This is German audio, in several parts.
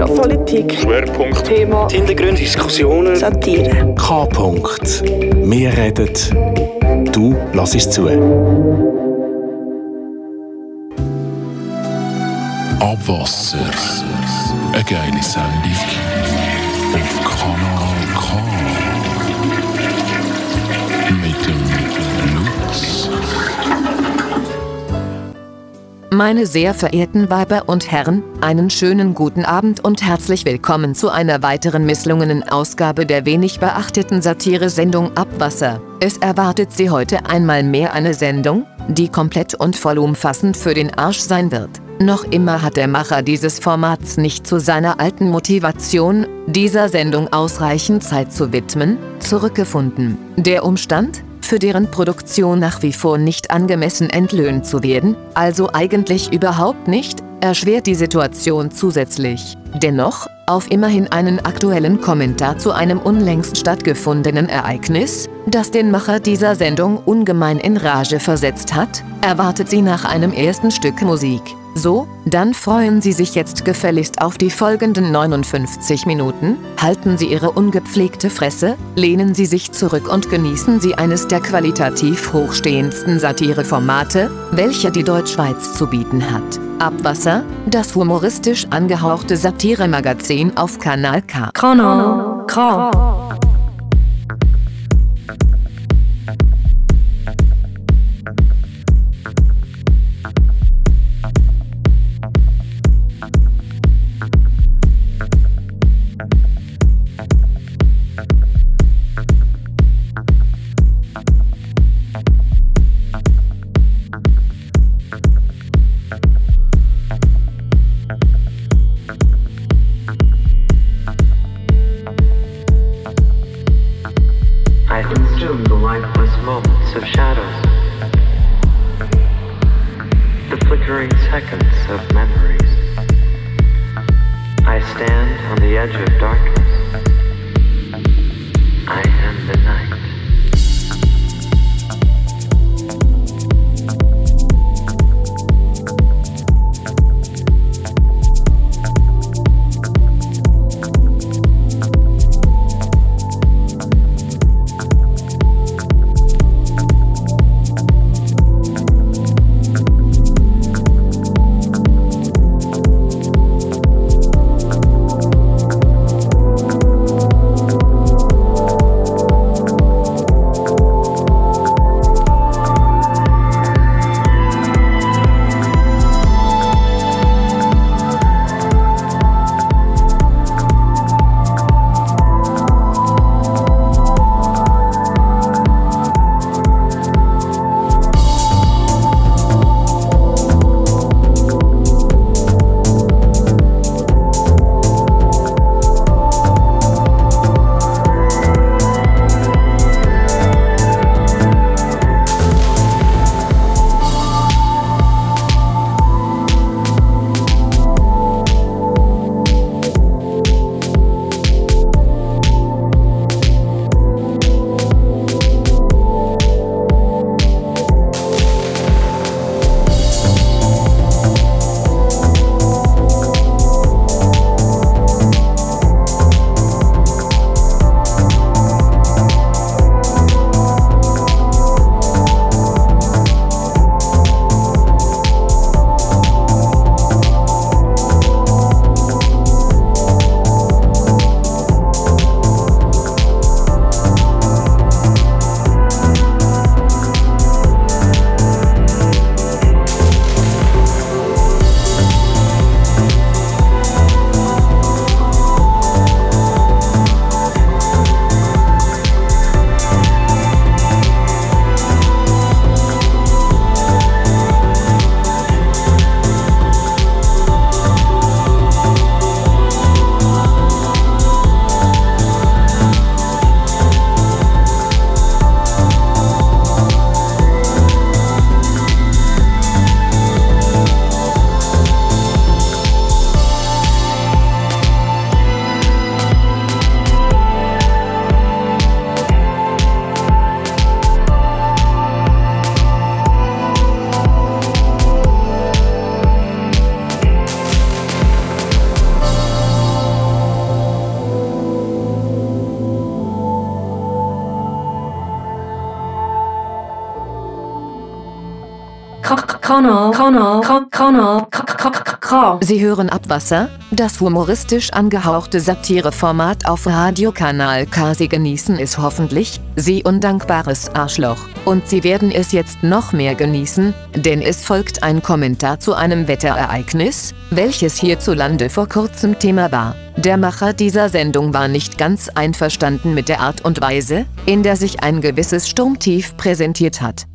Gesellschaft, Politik, Schwerpunkt, Thema, Hintergründe, Diskussionen, Satire. K. -Punkt. Wir reden, du lass es zu. Abwasser. Eine geile Sendung auf Kanal Meine sehr verehrten Weiber und Herren, einen schönen guten Abend und herzlich willkommen zu einer weiteren misslungenen Ausgabe der wenig beachteten Satire-Sendung Abwasser. Es erwartet Sie heute einmal mehr eine Sendung, die komplett und vollumfassend für den Arsch sein wird. Noch immer hat der Macher dieses Formats nicht zu seiner alten Motivation, dieser Sendung ausreichend Zeit zu widmen, zurückgefunden. Der Umstand, für deren Produktion nach wie vor nicht angemessen entlöhnt zu werden, also eigentlich überhaupt nicht, erschwert die Situation zusätzlich. Dennoch, auf immerhin einen aktuellen Kommentar zu einem unlängst stattgefundenen Ereignis, das den Macher dieser Sendung ungemein in Rage versetzt hat, erwartet sie nach einem ersten Stück Musik. So, dann freuen Sie sich jetzt gefälligst auf die folgenden 59 Minuten, halten Sie Ihre ungepflegte Fresse, lehnen Sie sich zurück und genießen Sie eines der qualitativ hochstehendsten Satireformate, welche die Deutschschweiz zu bieten hat. Abwasser, das humoristisch angehauchte Satiremagazin auf Kanal K. Kanal K. Hören Abwasser, das humoristisch angehauchte Satireformat auf Radiokanal K. Sie genießen es hoffentlich, Sie undankbares Arschloch. Und Sie werden es jetzt noch mehr genießen, denn es folgt ein Kommentar zu einem Wetterereignis, welches hierzulande vor kurzem Thema war. Der Macher dieser Sendung war nicht ganz einverstanden mit der Art und Weise, in der sich ein gewisses Sturmtief präsentiert hat.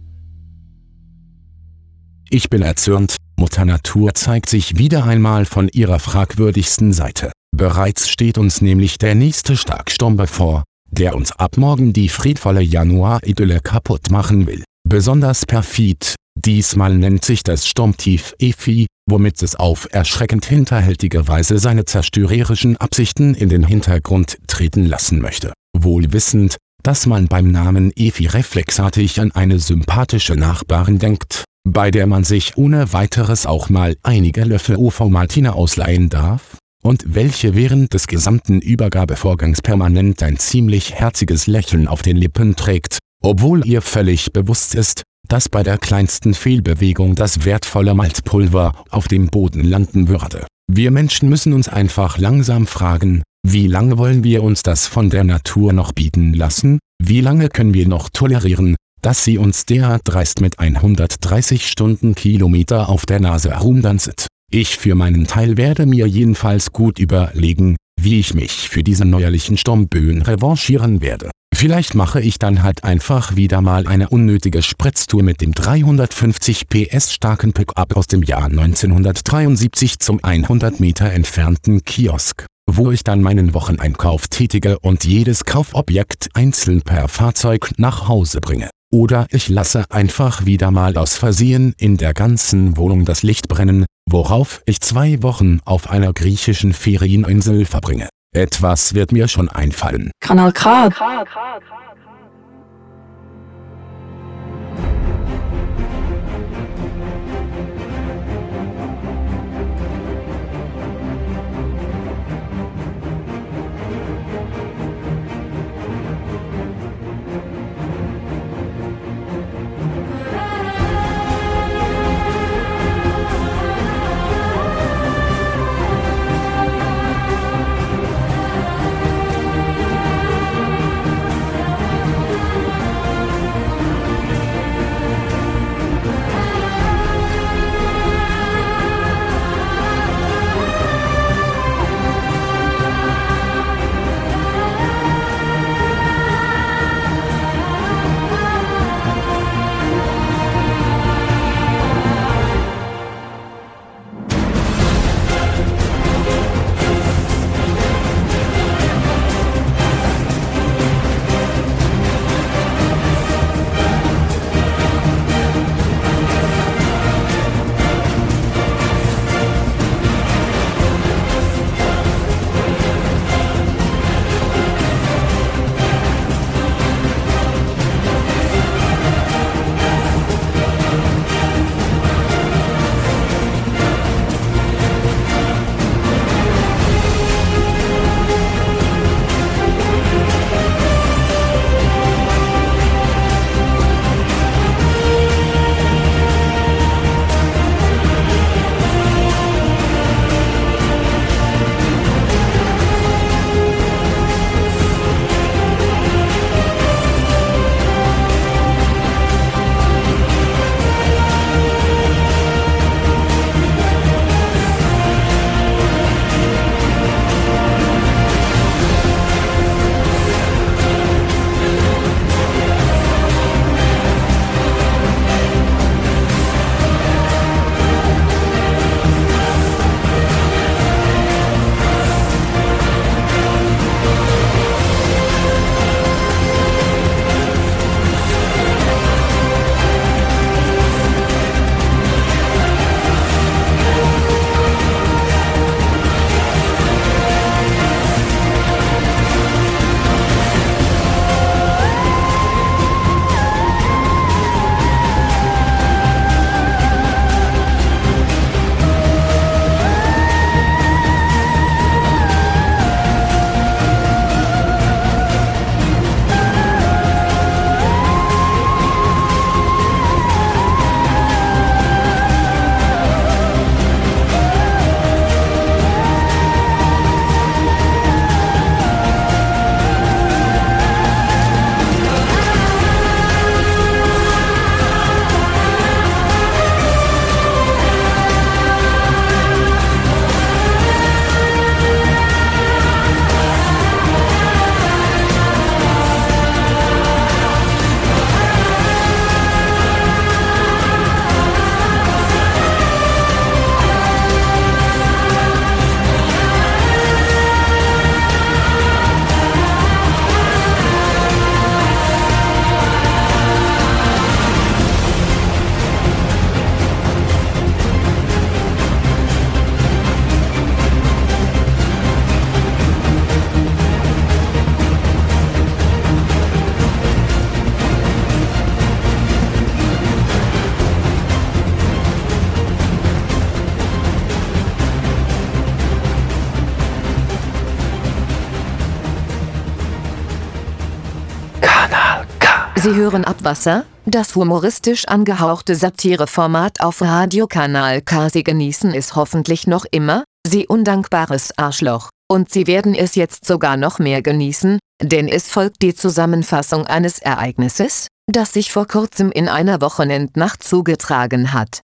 Ich bin erzürnt, Mutter Natur zeigt sich wieder einmal von ihrer fragwürdigsten Seite. Bereits steht uns nämlich der nächste Starksturm bevor, der uns ab morgen die friedvolle Januar-Idylle kaputt machen will. Besonders perfid, diesmal nennt sich das Sturmtief Efi, womit es auf erschreckend hinterhältige Weise seine zerstörerischen Absichten in den Hintergrund treten lassen möchte. Wohl wissend, dass man beim Namen Efi reflexartig an eine sympathische Nachbarin denkt, bei der man sich ohne weiteres auch mal einige Löffel OV Martina ausleihen darf, und welche während des gesamten Übergabevorgangs permanent ein ziemlich herziges Lächeln auf den Lippen trägt, obwohl ihr völlig bewusst ist, dass bei der kleinsten Fehlbewegung das wertvolle Malzpulver auf dem Boden landen würde. Wir Menschen müssen uns einfach langsam fragen, wie lange wollen wir uns das von der Natur noch bieten lassen, wie lange können wir noch tolerieren, dass sie uns derart dreist mit 130 Stundenkilometer auf der Nase herumdanzet. Ich für meinen Teil werde mir jedenfalls gut überlegen, wie ich mich für diese neuerlichen Sturmböen revanchieren werde. Vielleicht mache ich dann halt einfach wieder mal eine unnötige Spritztour mit dem 350 PS starken Pickup aus dem Jahr 1973 zum 100 Meter entfernten Kiosk, wo ich dann meinen Wocheneinkauf tätige und jedes Kaufobjekt einzeln per Fahrzeug nach Hause bringe. Oder ich lasse einfach wieder mal aus Versehen in der ganzen Wohnung das Licht brennen, worauf ich zwei Wochen auf einer griechischen Ferieninsel verbringe. Etwas wird mir schon einfallen. Kanal K. Sie hören Abwasser, das humoristisch angehauchte Satireformat auf Radiokanal K. Sie genießen es hoffentlich noch immer, Sie undankbares Arschloch. Und Sie werden es jetzt sogar noch mehr genießen, denn es folgt die Zusammenfassung eines Ereignisses, das sich vor kurzem in einer Wochenendnacht zugetragen hat.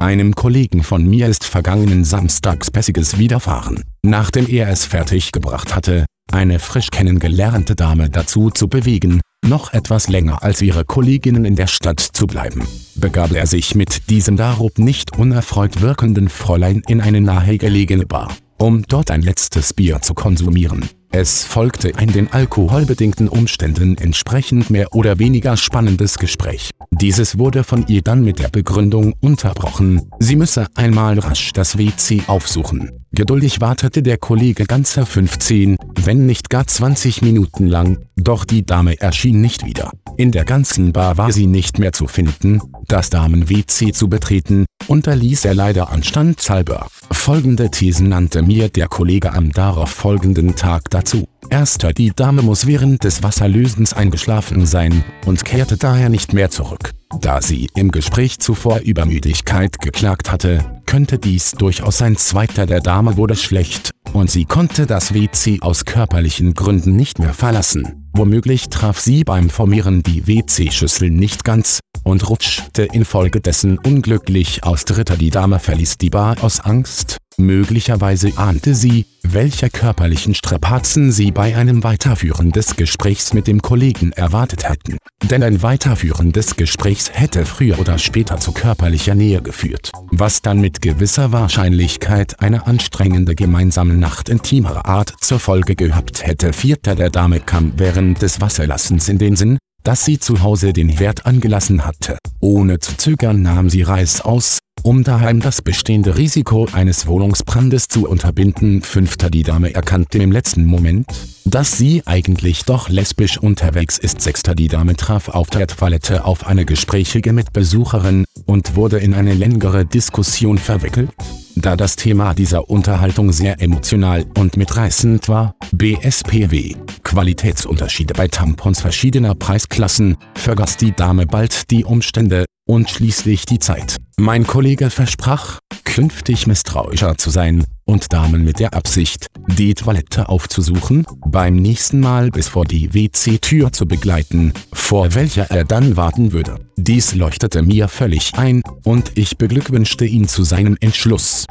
Einem Kollegen von mir ist vergangenen Samstags Pässiges widerfahren, nachdem er es fertiggebracht hatte, eine frisch kennengelernte Dame dazu zu bewegen, noch etwas länger als ihre Kolleginnen in der Stadt zu bleiben, begab er sich mit diesem darob nicht unerfreut wirkenden Fräulein in eine nahegelegene Bar, um dort ein letztes Bier zu konsumieren. Es folgte ein den alkoholbedingten Umständen entsprechend mehr oder weniger spannendes Gespräch. Dieses wurde von ihr dann mit der Begründung unterbrochen, sie müsse einmal rasch das WC aufsuchen. Geduldig wartete der Kollege ganze 15, wenn nicht gar 20 Minuten lang, doch die Dame erschien nicht wieder. In der ganzen Bar war sie nicht mehr zu finden, das Damen-WC zu betreten, unterließ er leider anstandshalber. Folgende Thesen nannte mir der Kollege am darauf folgenden Tag dazu. Erster Die Dame muss während des Wasserlösens eingeschlafen sein und kehrte daher nicht mehr zurück. Da sie im Gespräch zuvor über Müdigkeit geklagt hatte, könnte dies durchaus sein. Zweiter Der Dame wurde schlecht und sie konnte das WC aus körperlichen Gründen nicht mehr verlassen. Womöglich traf sie beim Formieren die WC-Schüssel nicht ganz und rutschte infolgedessen unglücklich aus. Dritter Die Dame verließ die Bar aus Angst, Möglicherweise ahnte sie, welche körperlichen Strapazen sie bei einem Weiterführen des Gesprächs mit dem Kollegen erwartet hätten. Denn ein Weiterführen des Gesprächs hätte früher oder später zu körperlicher Nähe geführt, was dann mit gewisser Wahrscheinlichkeit eine anstrengende gemeinsame Nacht intimerer Art zur Folge gehabt hätte. Vierter der Dame kam während des Wasserlassens in den Sinn, dass sie zu Hause den Herd angelassen hatte. Ohne zu zögern nahm sie Reis aus, um daheim das bestehende Risiko eines Wohnungsbrandes zu unterbinden. Fünfter Die Dame erkannte im letzten Moment, dass sie eigentlich doch lesbisch unterwegs ist. Sechster Die Dame traf auf der Toilette auf eine gesprächige Mitbesucherin und wurde in eine längere Diskussion verwickelt. Da das Thema dieser Unterhaltung sehr emotional und mitreißend war, BSPW, Qualitätsunterschiede bei Tampons verschiedener Preisklassen, vergaß die Dame bald die Umstände und schließlich die Zeit. Mein Kollege versprach, künftig misstrauischer zu sein und Damen mit der Absicht, die Toilette aufzusuchen, beim nächsten Mal bis vor die WC-Tür zu begleiten, vor welcher er dann warten würde. Dies leuchtete mir völlig ein und ich beglückwünschte ihn zu seinem Entschluss.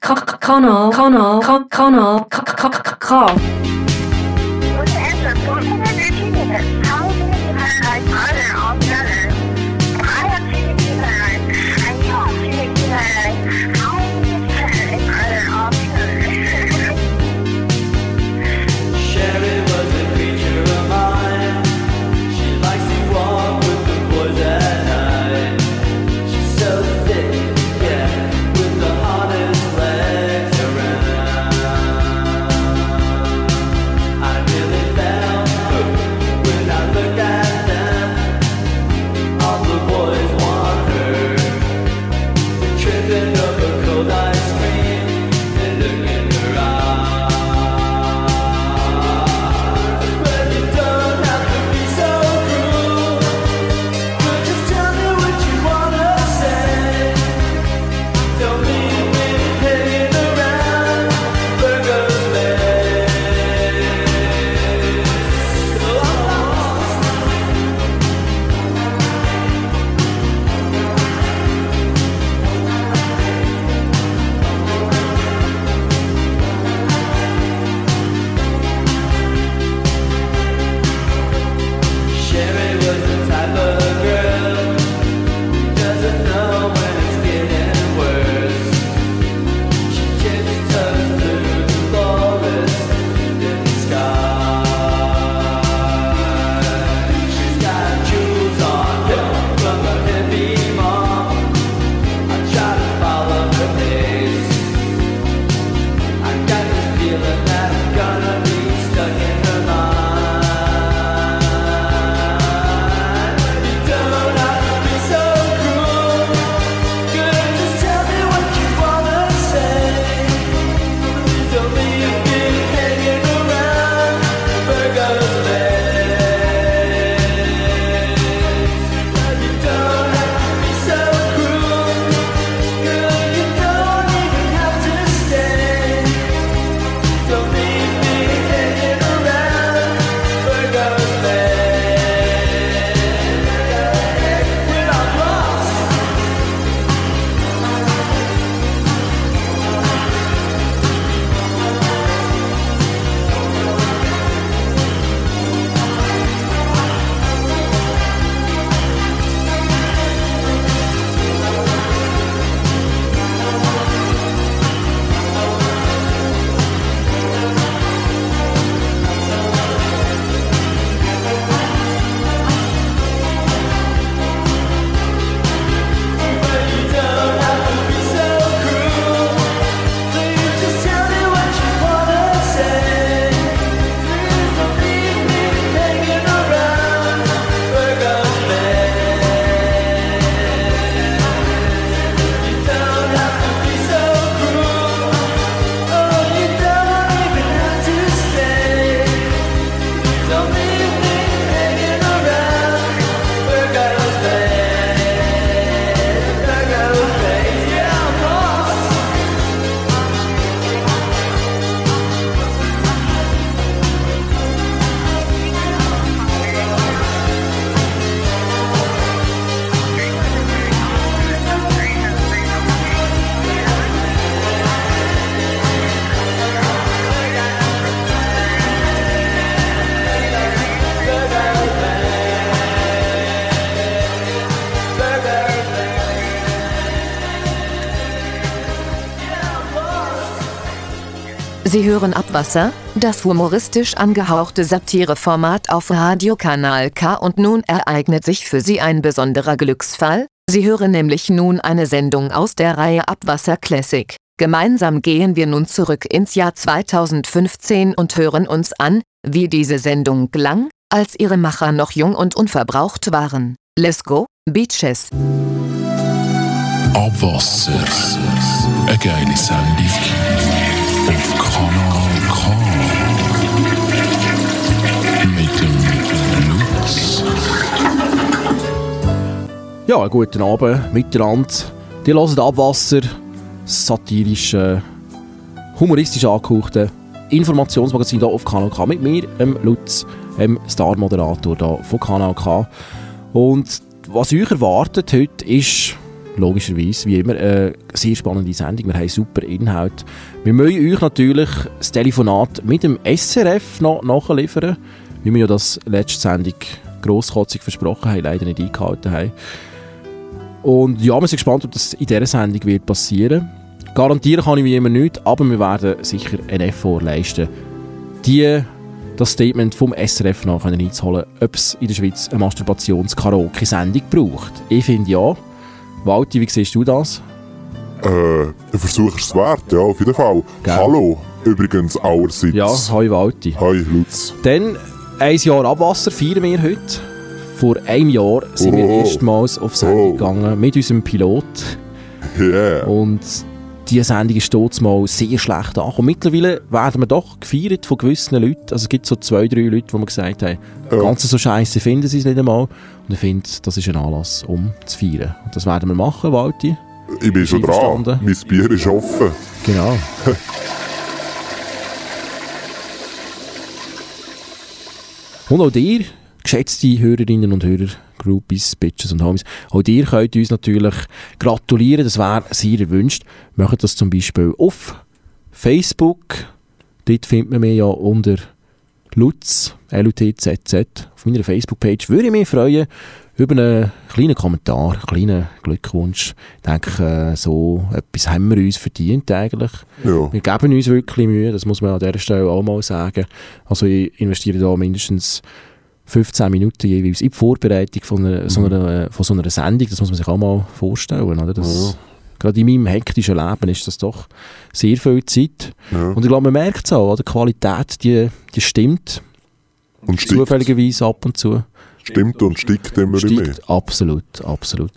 Connell, Connell, Connell, Connell, Connell. Sie hören Abwasser, das humoristisch angehauchte Satireformat auf Radiokanal K und nun ereignet sich für Sie ein besonderer Glücksfall. Sie hören nämlich nun eine Sendung aus der Reihe Abwasser Classic. Gemeinsam gehen wir nun zurück ins Jahr 2015 und hören uns an, wie diese Sendung klang, als ihre Macher noch jung und unverbraucht waren. Let's go, Beaches. Abwasser. Eine geile Sendung Ja, guten Abend miteinander. Die hören Abwasser, satirisch, äh, humoristisch angehauchte Informationsmagazin hier auf Kanal K. Mit mir, ähm, Lutz, ähm, Star-Moderator hier von Kanal K. Und was euch erwartet heute ist, logischerweise, wie immer, eine sehr spannende Sendung. Wir haben super Inhalt. Wir möchten euch natürlich das Telefonat mit dem SRF noch nachliefern, wie wir ja das letzte Sendung grosskotzig versprochen haben, leider nicht eingehalten haben. Und ja, wir sind gespannt, ob das in dieser Sendung wird passieren. Garantieren kann ich wie immer nicht, aber wir werden sicher einen Effort leisten, die, das Statement vom SRF nach einzuholen, ob es in der Schweiz eine Masturbations-Karaoke-Sendung braucht. Ich finde ja. Walti, wie siehst du das? Äh, ein Versuch ist es wert, ja, auf jeden Fall. Gell. Hallo, übrigens allerseits. Ja, hoi Walti. Hi, Lutz. Dann ein Jahr Abwasser feiern wir heute. Vor einem Jahr sind wir Oh. erstmals auf Sendung Oh. gegangen mit unserem Pilot. Yeah. Und diese Sendung ist dort mal sehr schlecht angekommen. Mittlerweile werden wir doch gefeiert von gewissen Leuten. Also es gibt so zwei, drei Leute, die mir gesagt haben, Ja. ganz so scheiße finden sie es nicht einmal. Und ich finde, das ist ein Anlass, um zu feiern. Und das werden wir machen, Walti. ich bin schon dran. Mein Bier ist offen. Genau. und auch dir, geschätzte Hörerinnen und Hörer, Groupies, Bitches und Homies, auch dir könnt uns natürlich gratulieren, das wäre sehr erwünscht. Macht das zum Beispiel auf Facebook, dort findet man mich ja unter Lutz, L-U-T-Z-Z, auf meiner Facebook-Page. Würde ich mich freuen über einen kleinen Kommentar, einen kleinen Glückwunsch. Ich denke, äh, so etwas haben wir uns verdient eigentlich. Ja. Wir geben uns wirklich Mühe, das muss man an dieser Stelle auch mal sagen. Also ich investiere da mindestens 15 Minuten jeweils in die Vorbereitung von, einer, so einer, von so einer Sendung, das muss man sich auch mal vorstellen. Oder? Das, Gerade in meinem hektischen Leben ist das doch sehr viel Zeit. Ja. Und ich glaube, man merkt es auch, oder? die Qualität, die, die stimmt Und stickt, zufälligerweise ab und zu. stimmt und stickt immer mehr. Steigt absolut, absolut.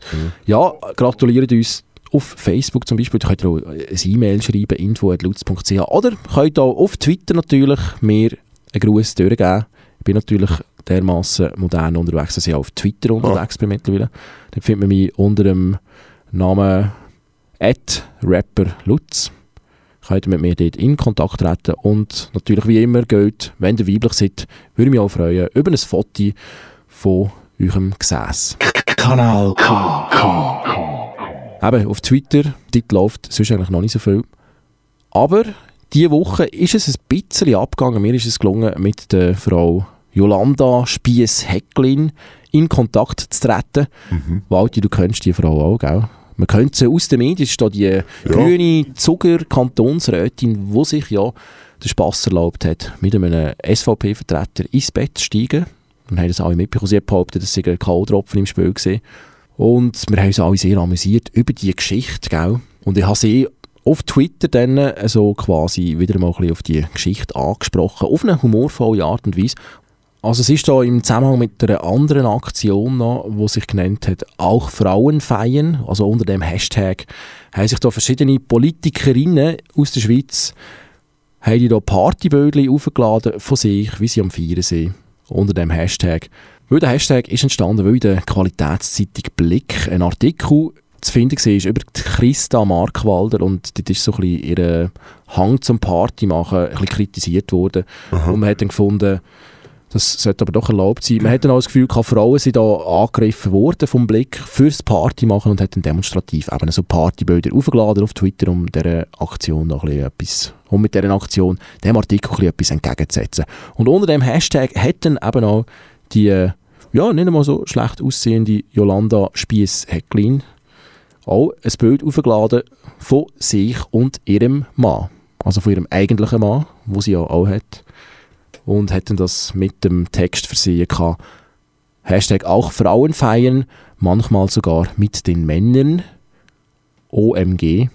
Ja, gratuliert uns auf Facebook zum Beispiel. Da könnt ihr auch ein E-Mail schreiben, info.lutz.ch oder könnt auch auf Twitter natürlich mir einen Gruß durchgeben. Ich bin natürlich dermaßen modern unterwegs, dass ich auch auf Twitter unterwegs bin mittlerweile. Dann findet man mich unter dem Namen @rapperlutz. Könnt ihr mit mir dort in Kontakt treten und natürlich wie immer gilt, wenn ihr weiblich seid, würde ich mich auch freuen über ein Foto von eurem Gesäß. Kanal K. Eben, auf Twitter, dort läuft sonst eigentlich noch nicht so viel. Aber diese Woche ist es ein bisschen abgegangen. Mir ist es gelungen, mit der Frau Jolanda Spiess-Hecklin in Kontakt zu treten. Walti, du kennst die Frau auch, gell? Man kennt sie aus den Medien. Ist da die grüne Zucker-Kantonsrätin, die sich ja den Spass erlaubt hat, mit einem SVP-Vertreter ins Bett zu steigen. Wir haben das alle mitbekommen. Sie hat behauptet, es sei ein K.O.-Tropfen im Spiel gewesen. Und wir haben uns alle sehr amüsiert über die Geschichte, gell? Und ich habe sie auf Twitter dann so quasi wieder mal ein bisschen auf die Geschichte angesprochen, auf eine humorvolle Art und Weise. Also es ist da im Zusammenhang mit einer anderen Aktion noch, die sich genannt hat, auch Frauen feiern, also unter dem Hashtag, haben sich da verschiedene Politikerinnen aus der Schweiz haben die da Partybödli aufgeladen von sich, wie sie am Feiern sind, unter dem Hashtag. Weil der Hashtag ist entstanden, weil in der Qualitätszeitung Blick ein Artikel zu finden war über Christa Markwalder und dort ist so ein bisschen ihr Hang zum Party machen ein bisschen kritisiert worden. Und man hat dann gefunden, das sollte aber doch erlaubt sein. Man hat dann auch das Gefühl, gehabt, Frauen sind da angegriffen worden vom Blick fürs Party machen und hat dann demonstrativ eben so Partybilder aufgeladen auf Twitter, um dieser Aktion noch ein bisschen etwas, um mit dieser Aktion dem Artikel etwas entgegenzusetzen. Und unter dem Hashtag hat dann eben auch die, ja, nicht einmal so schlecht aussehende Jolanda Spiess-Hecklin auch ein Bild aufgeladen von sich und ihrem Mann. also von ihrem eigentlichen Mann, wo sie ja auch hat. Und dann das mit dem Text versehen gehabt. Hashtag auch Frauen feiern, manchmal sogar mit den Männern. OMG.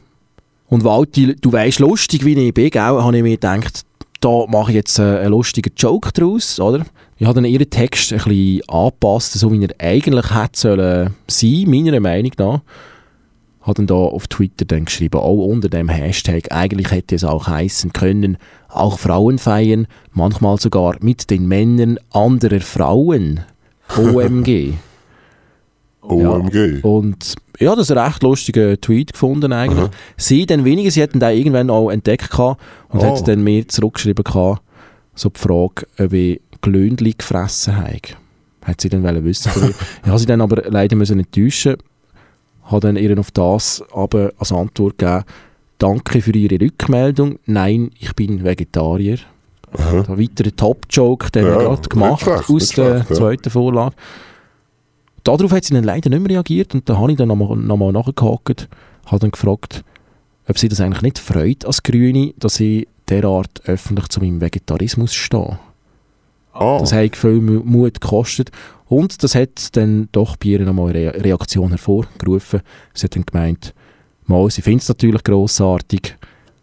Und Walti, du weißt, lustig wie ich bin, gell, habe ich mir gedacht, da mache ich jetzt äh, einen lustigen Joke draus, oder? Ich habe dann ihren Text ein bisschen angepasst, so wie er eigentlich hätte sollen sein, meiner Meinung nach. Habe dann da auf Twitter dann geschrieben, auch unter dem Hashtag, eigentlich hätte es auch heißen können, auch Frauen feiern, manchmal sogar mit den Männern anderer Frauen. OMG. OMG. Und ja, das ist ein recht lustiger Tweet gefunden eigentlich. Aha. Sie dann weniger, sie hatten den irgendwann auch entdeckt gehabt und Ah. hat dann mir zurückgeschrieben gehabt, so die Frage, ob ich Glöndli gefressen habe. Hat sie dann wollen wissen mir. Ich habe sie dann aber leider müssen enttäuschen. Habe dann ihr auf das aber als Antwort gegeben, danke für Ihre Rückmeldung. Nein, ich bin Vegetarier. Aha. Da weiterer Top-Joke, den Ja, wir gerade gemacht schlecht, aus der schlecht, ja. zweiten Vorlage. Darauf hat sie dann leider nicht mehr reagiert und da habe ich dann nochmal noch mal nachgehakt, habe dann gefragt, ob sie das eigentlich nicht freut als Grüne, dass ich derart öffentlich zu meinem Vegetarismus stehe. Ah, Das hat viel Mu- Mut gekostet und das hat dann doch bei ihr nochmal eine Re Reaktion hervorgerufen. Sie hat dann gemeint, mal, sie findet es natürlich grossartig,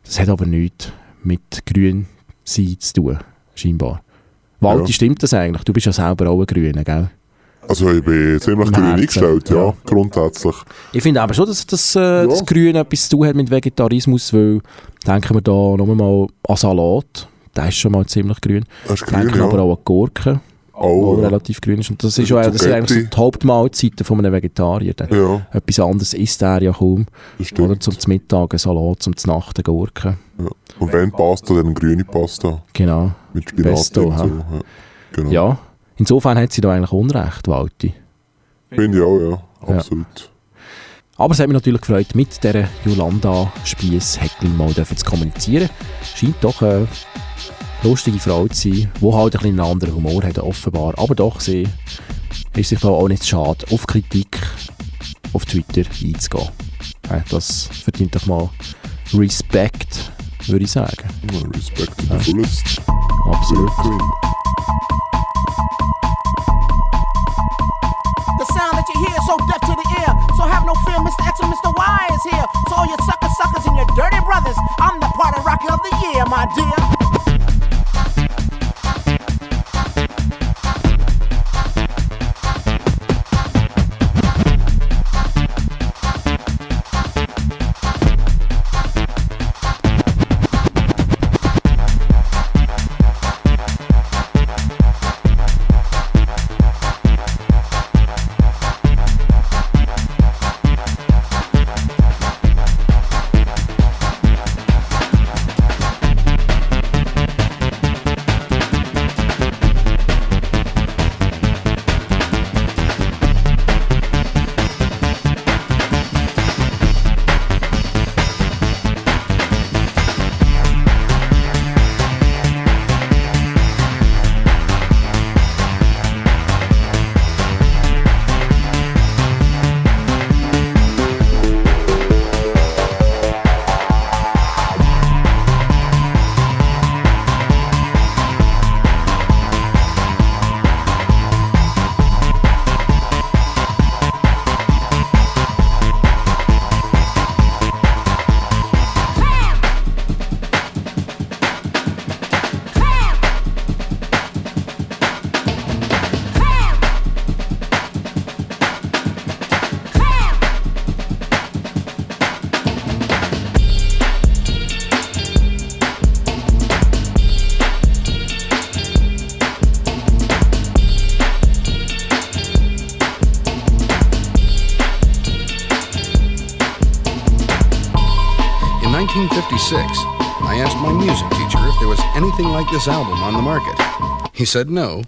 das hat aber nichts mit grün sein zu tun, scheinbar. Walti, Ja. stimmt das eigentlich? Du bist ja selber auch ein Grüner, gell? also ich bin ziemlich grün eingestellt, ja, ja. grundsätzlich. Ich finde aber schon, dass, dass äh, das Ja. Grün etwas zu tun hat mit Vegetarismus, weil denken wir da nochmal mal an Salat, der ist schon mal ziemlich grün. Das ist grün, Denken ja. aber auch an Gurken, die Oh, ja. relativ grün ist. Und das, ist ja, das sind eigentlich so die Hauptmahlzeiten von einem Vegetarier. Dann. ja, Etwas anderes isst er ja kaum. Oder zum Mittag ein Salat, zum Nacht eine Gurke. Und wenn Pasta, dann grüne Pasta Genau. mit Spinat Pesto, und so. Ja. Genau. Ja, insofern hat sie da eigentlich Unrecht, Walti. Finde ich auch, ja, absolut. Aber es hat mich natürlich gefreut, mit dieser Jolanda Spiess Heckling mal zu kommunizieren. Scheint doch eine lustige Frau zu sein, die halt ein bisschen einen anderen Humor hat, offenbar. Aber doch, sie ist sich da auch nicht schade, auf Kritik auf Twitter einzugehen. Ja, Das verdient doch mal Respekt, würde ich sagen. Ja, Respect to the fullest. Absolut. Mr. X and Mr. Y is here. So all you sucker suckers and your dirty brothers, I'm the party rocker of the year, my dear. 1956, I asked my music teacher if there was anything like this album on the market. He said no.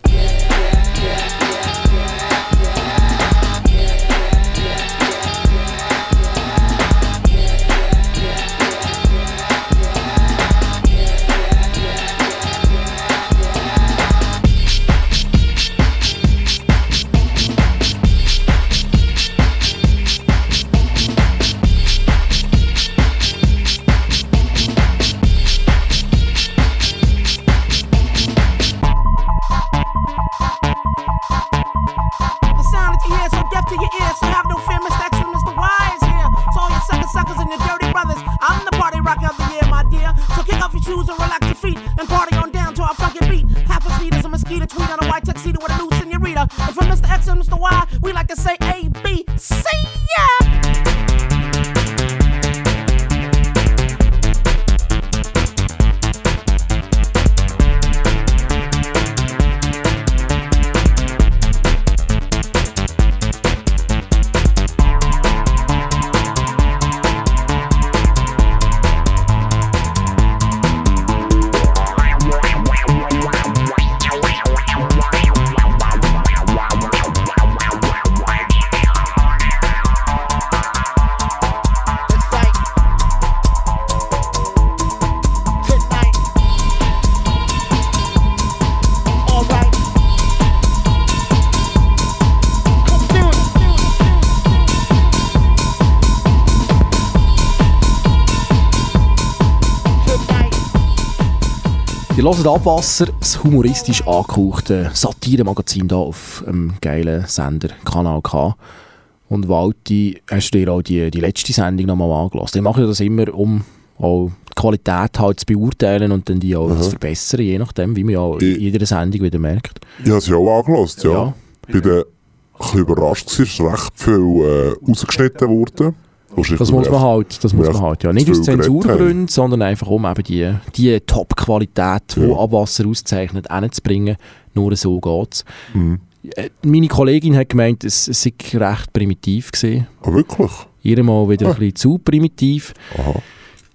Hört Abwasser, das humoristisch angehauchte Satire-Magazin hier auf dem geilen Sender Kanal K. Und Walti, hast du dir auch die, die letzte Sendung nochmal angelassen? Ich mache das immer, um auch die Qualität halt zu beurteilen und dann die auch zu verbessern, je nachdem, wie man ja in jeder Sendung wieder merkt. Ich habe sie auch angelassen, ja. Ja. Ich bin dann ein bisschen überrascht, es ist recht viel äh, rausgeschnitten worden. Das muss man halt, das muss man halt, ja. Nicht aus Zensurgründen, sondern einfach um eben die, die Top-Qualität, die Ja. Abwasser auszeichnet, hinzubringen. Nur so geht's. Mhm. Äh, Meine Kollegin hat gemeint, es, es sei recht primitiv gewesen. Ah, wirklich? Ihr mal wieder Ah. ein bisschen zu primitiv. Aha.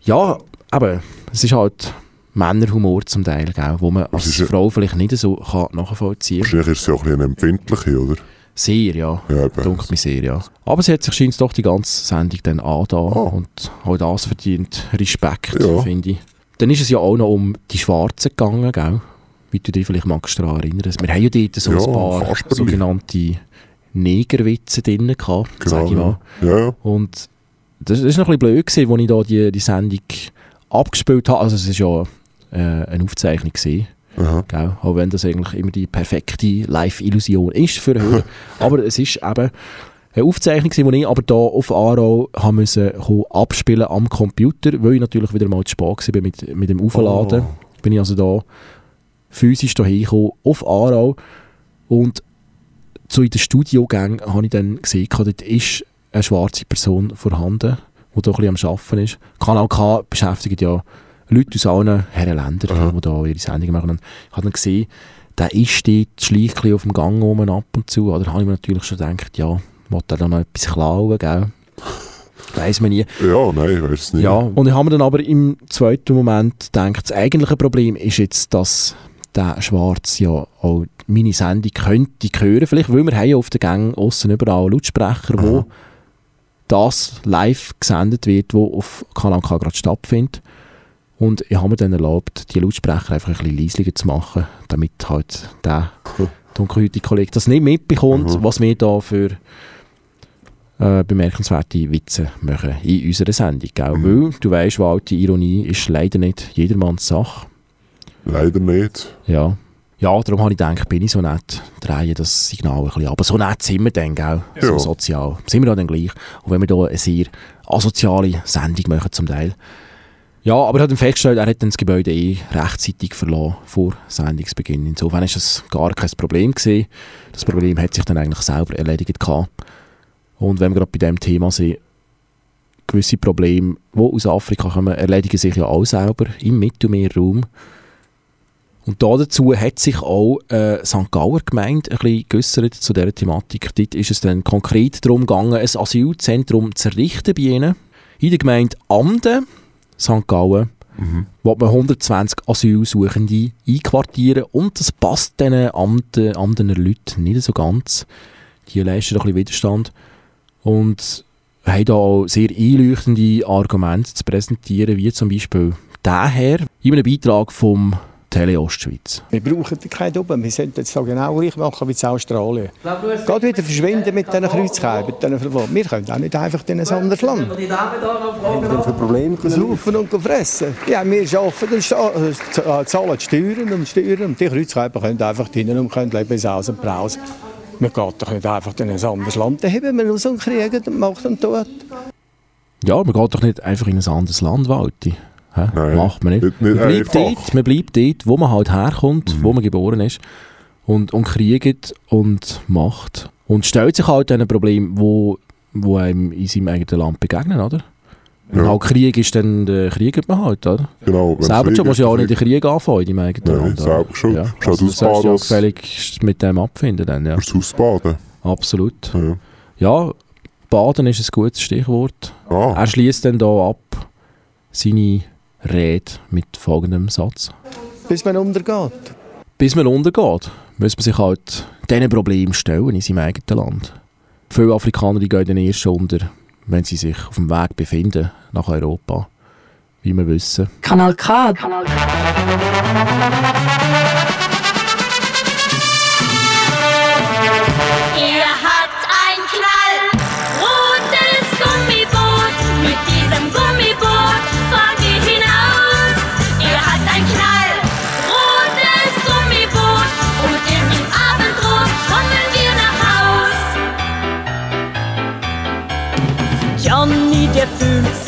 Ja, aber es ist halt Männerhumor zum Teil, gell, wo man als ja- Frau vielleicht nicht so kann nachvollziehen kann. Wahrscheinlich ist sie auch ein bisschen empfindlich, oder? Sehr, ja. Dunkt mir sehr, ja. Aber sie hat sich scheint doch die ganze Sendung dann angetan Ah. und auch das verdient Respekt, Ja. finde ich. Dann ist es ja auch noch um die Schwarzen gegangen, gell? Wie du dich vielleicht magst daran erinnern. Wir haben ja dort so Ja, ein paar Kasperli. sogenannte Negerwitze drin gehabt, sag ich mal. Genau, Ja. Und das, das ist noch ein bisschen blöd gewesen, als ich da die, die Sendung abgespielt habe. Also es ist ja äh, eine Aufzeichnung gewesen. Aha. Gell? Auch wenn das eigentlich immer die perfekte Live-Illusion ist für Hörer. aber es ist eben eine Aufzeichnung, die ich aber hier auf Aarau haben müssen abspielen am Computer, weil ich natürlich wieder mal zu spät war mit, mit dem Aufladen. Oh. Bin ich also da physisch hierher gekommen, auf Aarau. Und so in den Studiogängen habe ich dann gesehen, dort ist eine schwarze Person vorhanden, die da ein bisschen am Arbeiten ist. Kanal K beschäftigt ja Leute aus allen Herrenländern, Aha. die da ihre Sendungen machen. Und ich habe dann gesehen, der ist dort schleicht auf dem Gang rum ab und zu. Oder habe ich mir natürlich schon gedacht, ja, will er da noch etwas klauen, gell? Weiss man nie. Ja, nein, ich weiß es nicht. Ja, und ich habe mir dann aber im zweiten Moment gedacht, das eigentliche Problem ist jetzt, dass der Schwarz ja auch meine Sendung könnte hören, vielleicht, weil wir haben ja auf den Gängen aussen überall Lautsprecher, wo Aha. das live gesendet wird, wo auf Kanal K gerade stattfindet. Und ich habe mir dann erlaubt, die Lautsprecher einfach ein bisschen leislicher zu machen, damit halt der dunkelhäutige Kollege das nicht mitbekommt, Mhm. was wir da für äh, bemerkenswerte Witze machen in unserer Sendung. Gell? Mhm. Weil, du weißt, Walt, die Ironie ist leider nicht jedermanns Sache. Leider nicht. Ja. Ja, darum habe ich gedacht, bin ich so nett, drehe das Signal ein bisschen ab. Aber so nett sind wir dann, gell? So Ja. sozial. Sind wir dann gleich. Und wenn wir hier eine sehr asoziale Sendung machen zum Teil. Ja, aber er hat festgestellt, er hat dann das Gebäude eh rechtzeitig verloren vor Sendungsbeginn. Insofern ist es gar kein Problem gewesen. Das Problem hat sich dann eigentlich selber erledigt gehabt. Und wenn wir gerade bei dem Thema sind, gewisse Probleme, die aus Afrika kommen, erledigen sich ja auch selber im Mittelmeerraum. Und da dazu hat sich auch äh, St. Gauer Gemeinde ein bisschen geäussert zu dieser Thematik. Dort ist es dann konkret darum gegangen, ein Asylzentrum zu errichten bei ihnen. In der Gemeinde Amden, St. Gallen, wo man 120 Asylsuchende einquartieren und das passt diesen Amden, Amdener Leuten nicht so ganz. Die leisten ein bisschen Widerstand und haben da auch sehr einleuchtende Argumente zu präsentieren, wie zum Beispiel daher in einem Beitrag vom Tele Ostschweiz. Wir brauchen keine oben. Wir sollten jetzt so genau gleich machen wie in Australien. Geht wieder verschwinden mit diesen mit diesen Verfahren. Wir können auch nicht einfach in ein anderes Land. für Probleme Saufen und fressen. Ja, wir arbeiten, sta- äh, zahlen Steuern und Steuern. Und die Kreuzkeiben können einfach hinein und können leben bis aus und raus. Man geht doch nicht einfach in ein anderes Land. Dann haben wir so einen Krieg und macht und tut. Ja, man geht doch nicht einfach in ein anderes Land, Walti. Hä? Nein, Macht man nicht. nicht- nicht man, bleibt einfach. dort, man bleibt dort, wo man halt herkommt, wo man geboren ist und, und kriegt und macht. Und stellt sich halt ein Problem, wo, wo einem in seinem eigenen Land begegnen, oder? Ja. halt Krieg ist, dann äh, kriegt man halt, oder? Genau, Selber Krieg schon, musst du ja auch nicht den Krieg anfangen in deinem eigenen Nein, Land. selber schon. Ja. Schaut Also, das sollst du ja gefällig mit dem abfinden dann, ja. Musst du ausbaden. Absolut. Ja. Ja, Baden ist ein gutes Stichwort. Ah. Er schließt dann da ab seine Rede mit folgendem Satz. Bis man untergeht. Bis man untergeht, muss man sich halt diesen Problemen stellen in seinem eigenen Land. Viele Afrikaner die gehen dann erst unter, wenn sie sich auf dem Weg befinden nach Europa. Wie wir wissen. Kanal K. Er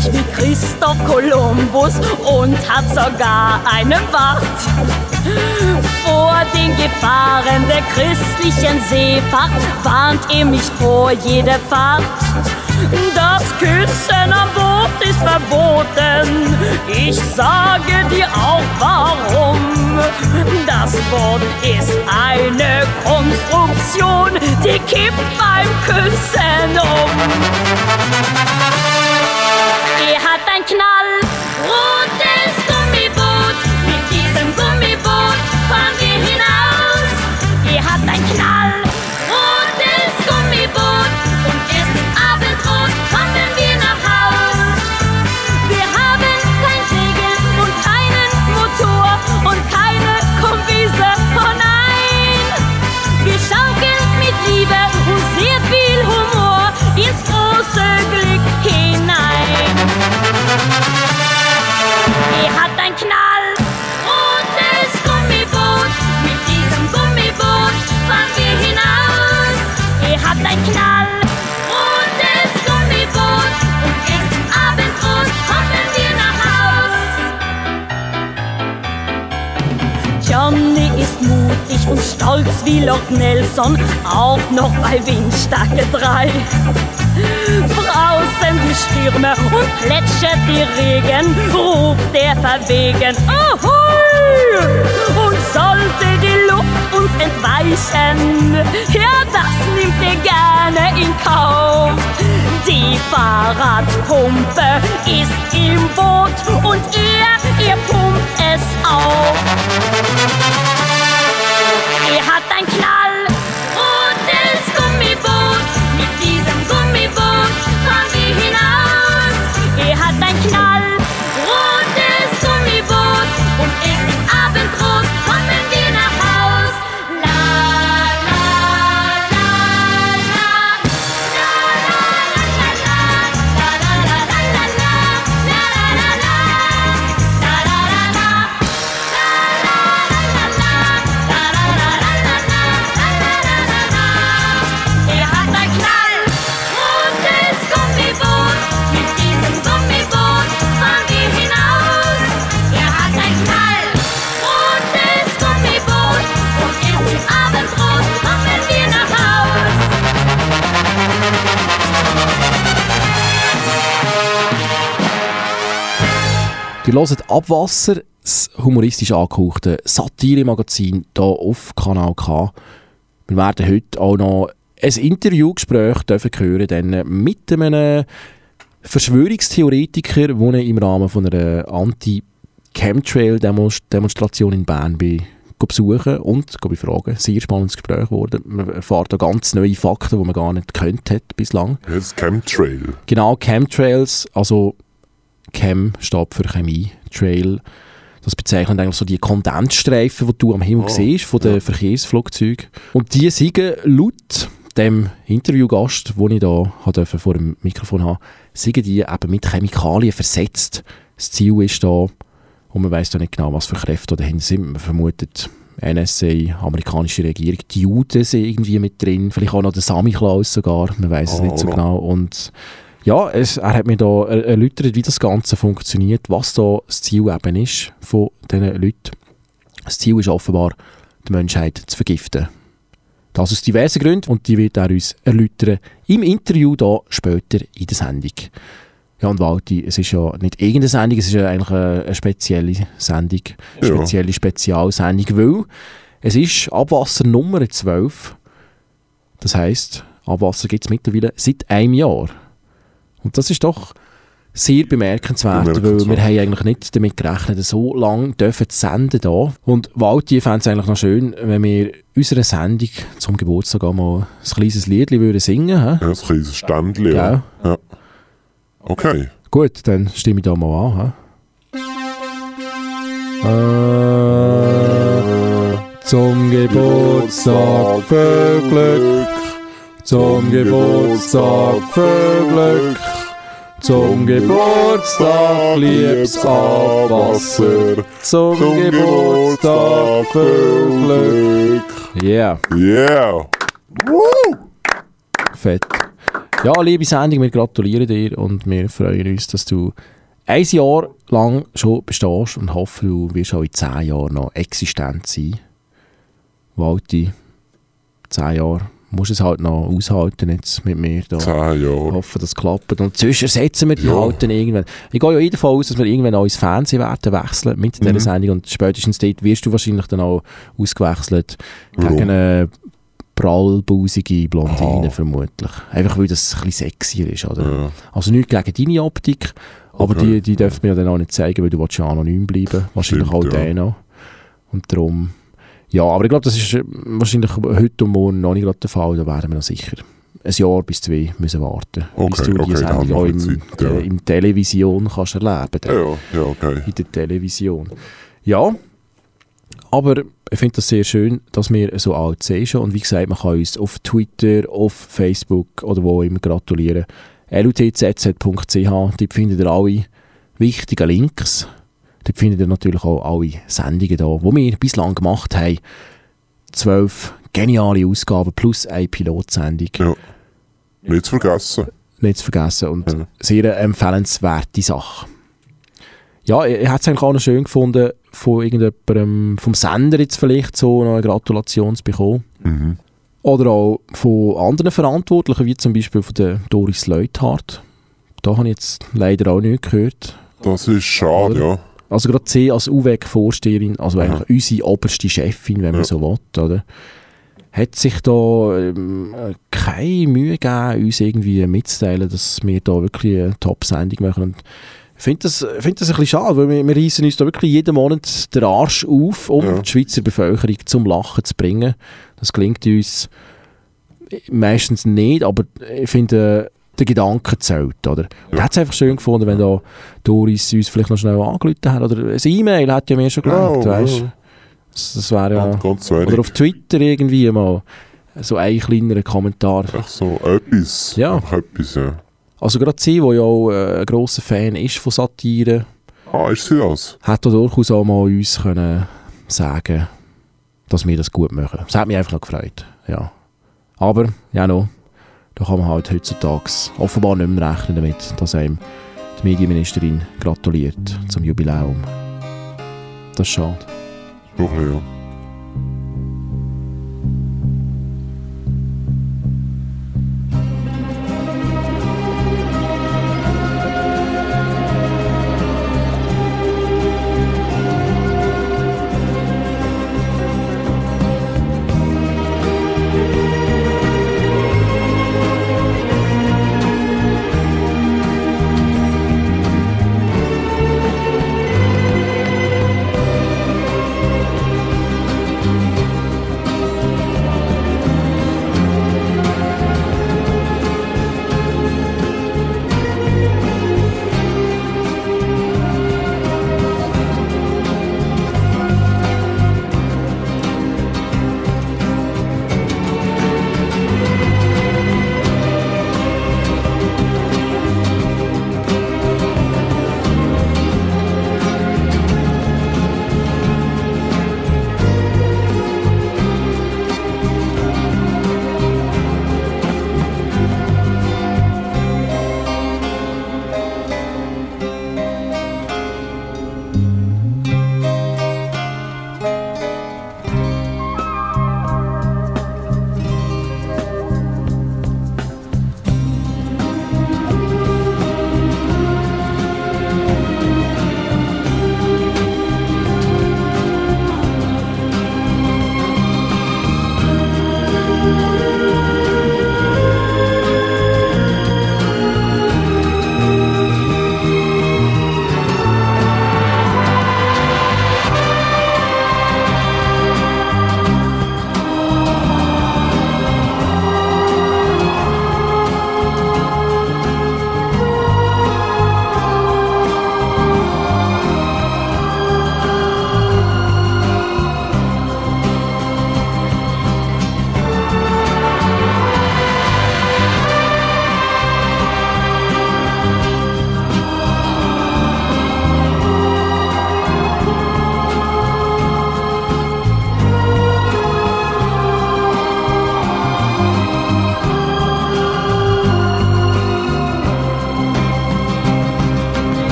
sich wie Christoph Kolumbus und hat sogar einen Bart. Vor den Gefahren der christlichen Seefahrt warnt er mich vor jeder Fahrt. Das Küssen am Boot ist verboten. Ich sage dir auch warum. Das Boot ist eine Konstruktion, die kippt beim Küssen um. Er wie Loch Nelson, auch noch bei Windstärke 3. Draußen die Stürme und plätschert die Regen, ruft er verwegen, Ahoi! Und sollte die Luft uns entweichen, ja, das nimmt er gerne in Kauf. Die Fahrradpumpe ist im Boot und er, er pumpt es auf. Ein knallrotes Gummiboot. Mit diesem Gummiboot fahren wir hinaus. Er hat ein knallrotes Die hören Abwasser, das humoristisch angehauchte Satire-Magazin hier auf Kanal K. Wir werden heute auch noch ein Interviewgespräch dürfen hören dann mit einem Verschwörungstheoretiker, der ich im Rahmen von einer Anti-Chemtrail-Demonstration in Bern bin, besuchen und go befragen. Sehr spannendes Gespräch geworden. Man erfährt da ganz neue Fakten, die man gar nicht gekannt hat bislang. Das Chemtrail. Genau, Chemtrails, also Chem steht für Chemie, Trail. Das bezeichnet eigentlich so die Kondensstreifen, die du am Himmel Oh, siehst, von den Verkehrsflugzeugen. Und die sind laut dem Interviewgast, den ich da durfte, vor dem Mikrofon habe, sind die eben mit Chemikalien versetzt. Das Ziel ist da, und man weiß da nicht genau, was für Kräfte da dahinter sind. Man vermutet NSA, amerikanische Regierung, die Juden sind irgendwie mit drin, vielleicht auch noch der Sammy Klaus sogar, man weiß es Ah, nicht so genau. Und Ja, es, er hat mir da er- erläutert, wie das Ganze funktioniert, was da das Ziel eben ist von diesen Leuten. Das Ziel ist offenbar, die Menschheit zu vergiften. Das aus diversen Gründen und die wird er uns erläutern im Interview da später in der Sendung. Ja, und Walti, es ist ja nicht irgendeine Sendung, es ist ja eigentlich eine, eine spezielle Sendung, eine Ja. spezielle Spezialsendung, weil es ist Abwasser Nummer 12. Das heisst, Abwasser gibt es mittlerweile seit einem Jahr. Und das ist doch sehr bemerkenswert, Bemerkenswert. weil wir haben eigentlich nicht damit gerechnet, so lange dürfen zu senden da. Und Walti fände es eigentlich noch schön, wenn wir unserer Sendung zum Geburtstag auch mal ein kleines Lied würden singen würden. Ja, das kleines Ständchen. Ja. ja. Okay. Gut, dann stimme ich da mal an. hä? Äh, zum Geburtstag viel Glück, zum Geburtstag viel Glück, zum Geburtstag liebes Abwasser, zum Geburtstag viel Glück. Yeah. Yeah. Woo! Fett. Ja, liebe Sendung, wir gratulieren dir und wir freuen uns, dass du ein Jahr lang schon bestehst und hoffen, du wirst auch in zehn Jahren noch existent sein. Walti, zehn Jahre musst es halt noch aushalten jetzt mit mir. Da. Zehn Jahre. Hoffen, das klappt. Und sonst ersetzen wir die Ja. halt dann irgendwann. Ich gehe ja davon aus, dass wir irgendwann auch ins Fernsehen werden wechseln mit dieser Mhm. Sendung und spätestens dort wirst du wahrscheinlich dann auch ausgewechselt Warum? gegen eine prallbusige Blondine vermutlich. Einfach weil das ein bisschen sexier ist, oder? Ja. Also nicht gegen deine Optik, aber Okay. die, die dürfen mir ja dann auch nicht zeigen, weil du ja anonym bleiben. Wahrscheinlich Stimmt, auch ja. der noch. Und darum... Ja, aber ich glaube, das ist äh, wahrscheinlich heute und morgen noch nicht gerade der Fall. Da werden wir noch sicher ein Jahr bis zwei müssen warten. bis Okay, du die okay, haben Sendung auch im, Zeit, ja. äh, im Television kannst erleben Ja, ja, okay. in der Television. Ja, aber ich finde das sehr schön, dass wir so alt sind schon. Und wie gesagt, man kann uns auf Twitter, auf Facebook oder wo immer gratulieren. lutzz.ch, dort findet ihr alle wichtigen Links. Dort findet ihr natürlich auch alle Sendungen da, die wir bislang gemacht haben. Zwölf geniale Ausgaben plus eine Pilotsendung. Ja. Nicht zu vergessen. Nicht zu vergessen. Und Ja. sehr empfehlenswerte Sache. Ja, ich, ich hätte es eigentlich auch noch schön gefunden, von irgendjemandem, vom Sender jetzt vielleicht so eine Gratulation zu bekommen. Mhm. Oder auch von anderen Verantwortlichen, wie zum Beispiel von der Doris Leuthardt. Da habe ich jetzt leider auch nicht gehört. Das ist schade, Oder? ja. Also gerade sie als UWEG-Vorsteherin, also Ja. eigentlich unsere oberste Chefin, wenn man Ja. so will, oder? Hat sich da ähm, keine Mühe gegeben, uns irgendwie mitzuteilen, dass wir da wirklich eine Top-Sendung machen. Und ich finde das, find das ein bisschen schade, weil wir, wir reissen uns da wirklich jeden Monat den Arsch auf, um Ja. die Schweizer Bevölkerung zum Lachen zu bringen. Das gelingt uns meistens nicht, aber ich finde, der Gedanke zählt, oder? Und hätte es einfach schön gefunden, wenn da Doris uns vielleicht noch schnell angerufen hat, oder ein E-Mail hat ja mir schon gelangt, Ja, weißt ja. Das, das wäre ja... Ganz, wenig. Oder auf Twitter irgendwie mal so ein kleinerer Kommentar. Ach so, etwas. Ja. Einfach etwas, ja. Also gerade sie, die ja auch äh, ein grosser Fan ist von Satire, Ah, ist sie das? hat da durchaus auch mal uns können sagen, dass wir das gut machen. Das hat mich einfach noch gefreut, ja. Aber, ja noch, da kann man halt heutzutage offenbar nicht mehr rechnen damit, dass einem die Medienministerin gratuliert zum Jubiläum. Das ist schade. Doch, ja.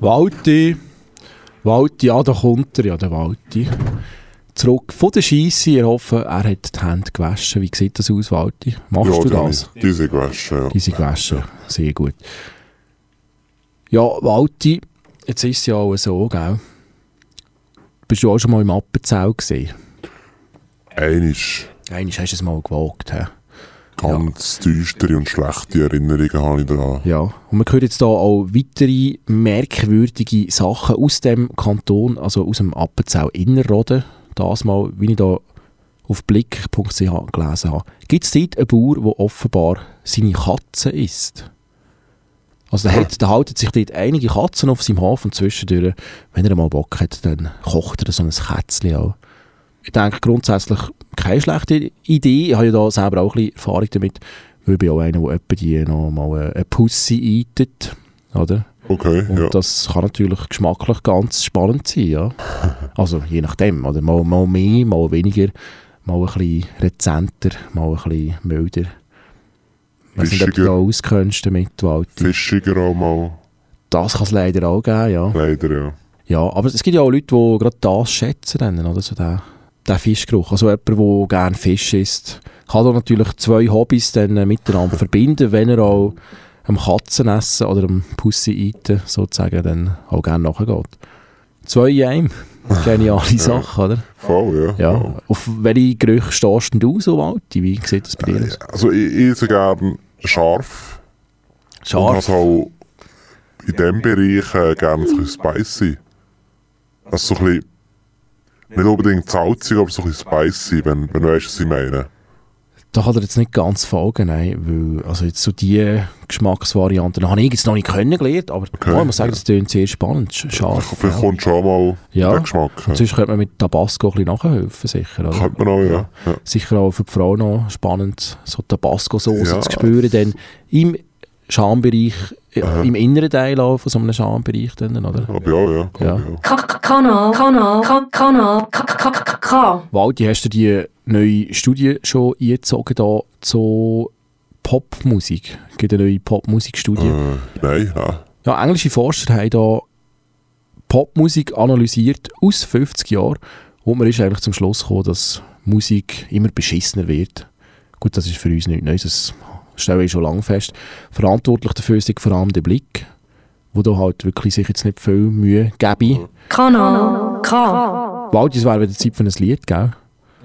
Walti. Walti, ja, da kommt er, ja, der Walti. Zurück von der Scheisse. Ich hoffe, er hat die Hände gewaschen. Wie sieht das aus, Walti? Machst ja, du die das? ich- Die sind gewaschen, ja. Die sind gewaschen. Sehr gut. Ja, Walti, jetzt ist es ja auch so, gell? Bist du auch schon mal im Appenzell gesehen? Einisch. Einisch hast du es mal gewagt, hä? Ganz düstere und schlechte Erinnerungen habe ich da. Ja, und man hört jetzt da auch weitere merkwürdige Sachen aus dem Kanton, also aus dem Appenzell Innerrhoden. Das mal, wie ich da auf blick.ch gelesen habe. Gibt es dort einen Bauer, der offenbar seine Katzen isst? Also der, hat, der haltet sich dort einige Katzen auf seinem Hof und zwischendurch, wenn er mal Bock hat, dann kocht er so ein Kätzchen auch. Ich denke grundsätzlich keine schlechte Idee. Ich habe ja da selber auch ein bisschen Erfahrung damit, weil ich bin auch einer, der etwa die noch mal eine- Pussy eitet, oder? Okay, Und ja. das kann natürlich geschmacklich ganz spannend sein, ja. Also je nachdem, oder? Mal, mal mehr, mal weniger, mal ein bisschen rezenter, mal ein bisschen milder. Ich weiß nicht, ob du da auskennst damit, Walti. Fischiger auch mal. Das kann es leider auch geben, ja. Leider, ja. Ja, aber es gibt ja auch Leute, die gerade das schätzen, dann, oder? So den, den Fischgeruch. Also jemand, der gerne Fisch isst, kann da natürlich zwei Hobbys dann äh, miteinander verbinden, wenn er auch am Katzenessen oder am Pussy eaten sozusagen dann auch gerne nachgeht. Zwei in einem. Geniale Sache, oder? Voll, ja. Ja. Auf welche Gerüche stehst du so, Walti? Wie sieht das bei dir aus? Also ich, ich gerne scharf. Scharf? Und also auch in diesem Bereich äh, gerne ein bisschen spicy. Also so ein bisschen, nicht unbedingt salzig, aber so ein bisschen spicy, wenn, wenn du weißt, was ich meine. Da kann er jetzt nicht ganz folgen, nein, weil also jetzt so die Geschmacksvarianten habe ich jetzt noch nicht kennengelernt, aber ja, ich muss sagen, das klingt sehr spannend, sch- scharf. Vielleicht kommt schon mal Ja, der Geschmack. und sonst könnte man mit Tabasco ein bisschen nachhelfen, sicher. Oder? Könnte man auch, ja. ja. Sicher auch für die Frau noch spannend, so Tabasco-Sauce Ja. zu spüren, dann im Schambereich, äh, im inneren Teil auch von so einem Schambereich, dann, oder? Aber ja, ja. Ja. Kanal, Kanal, Kanal, Kanal. Waldi, hast du die neue Studie schon eingezogen da zu Popmusik? Es gibt eine neue Popmusikstudie. Äh, nein, nein. Ja, englische Forscher haben da Popmusik analysiert aus 50 Jahren und man ist eigentlich zum Schluss gekommen, dass Musik immer beschissener wird. Gut, das ist für uns nichts Neues, das stelle ich schon lange fest. Verantwortlich dafür ist vor allem der Blick, wo da halt wirklich sich jetzt nicht viel Mühe gebe. Kanal, K. Bald, es wäre wieder Zeit für ein Lied, gell?